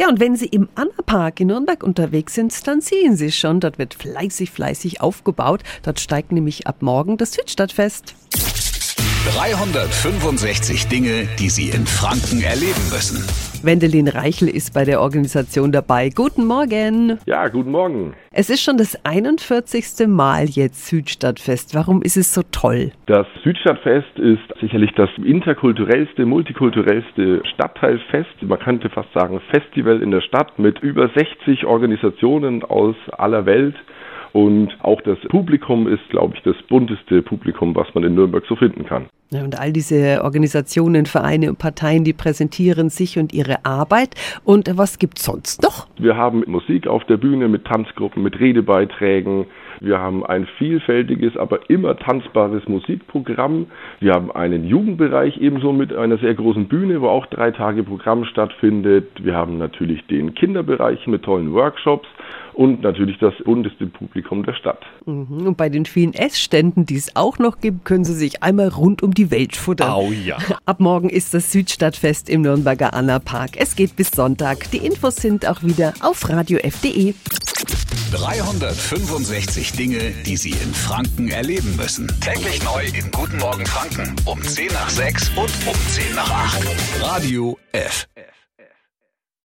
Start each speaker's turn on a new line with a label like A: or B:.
A: Ja, und wenn Sie im Anna-Park in Nürnberg unterwegs sind, dann sehen Sie schon, dort wird fleißig, fleißig aufgebaut. Dort steigt nämlich ab morgen das Südstadtfest.
B: 365 Dinge, die Sie in Franken erleben müssen.
A: Wendelin Reichel ist bei der Organisation dabei. Guten Morgen.
C: Ja, guten Morgen.
A: Es ist schon das 41. Mal jetzt Südstadtfest. Warum ist es so toll?
C: Das Südstadtfest ist sicherlich das interkulturellste, multikulturellste Stadtteilfest. Man könnte fast sagen Festival in der Stadt mit über 60 Organisationen aus aller Welt. Und auch das Publikum ist, glaube ich, das bunteste Publikum, was man in Nürnberg so finden kann.
A: Ja, und all diese Organisationen, Vereine und Parteien, die präsentieren sich und ihre Arbeit. Und was gibt's sonst noch?
C: Wir haben Musik auf der Bühne mit Tanzgruppen, mit Redebeiträgen. Wir haben ein vielfältiges, aber immer tanzbares Musikprogramm. Wir haben einen Jugendbereich ebenso mit einer sehr großen Bühne, wo auch drei Tage Programm stattfindet. Wir haben natürlich den Kinderbereich mit tollen Workshops und natürlich das bunteste Publikum der Stadt.
A: Mhm. Und bei den vielen Essständen, die es auch noch gibt, können Sie sich einmal rund um die Welt futtern.
B: Oh ja.
A: Ab morgen ist das Südstadtfest im Nürnberger Anna Park. Es geht bis Sonntag. Die Infos sind auch wieder auf radiof.de.
B: 365 Dinge, die Sie in Franken erleben müssen. Täglich neu in Guten Morgen Franken um 10 nach 6 und um 10 nach 8. Radio F.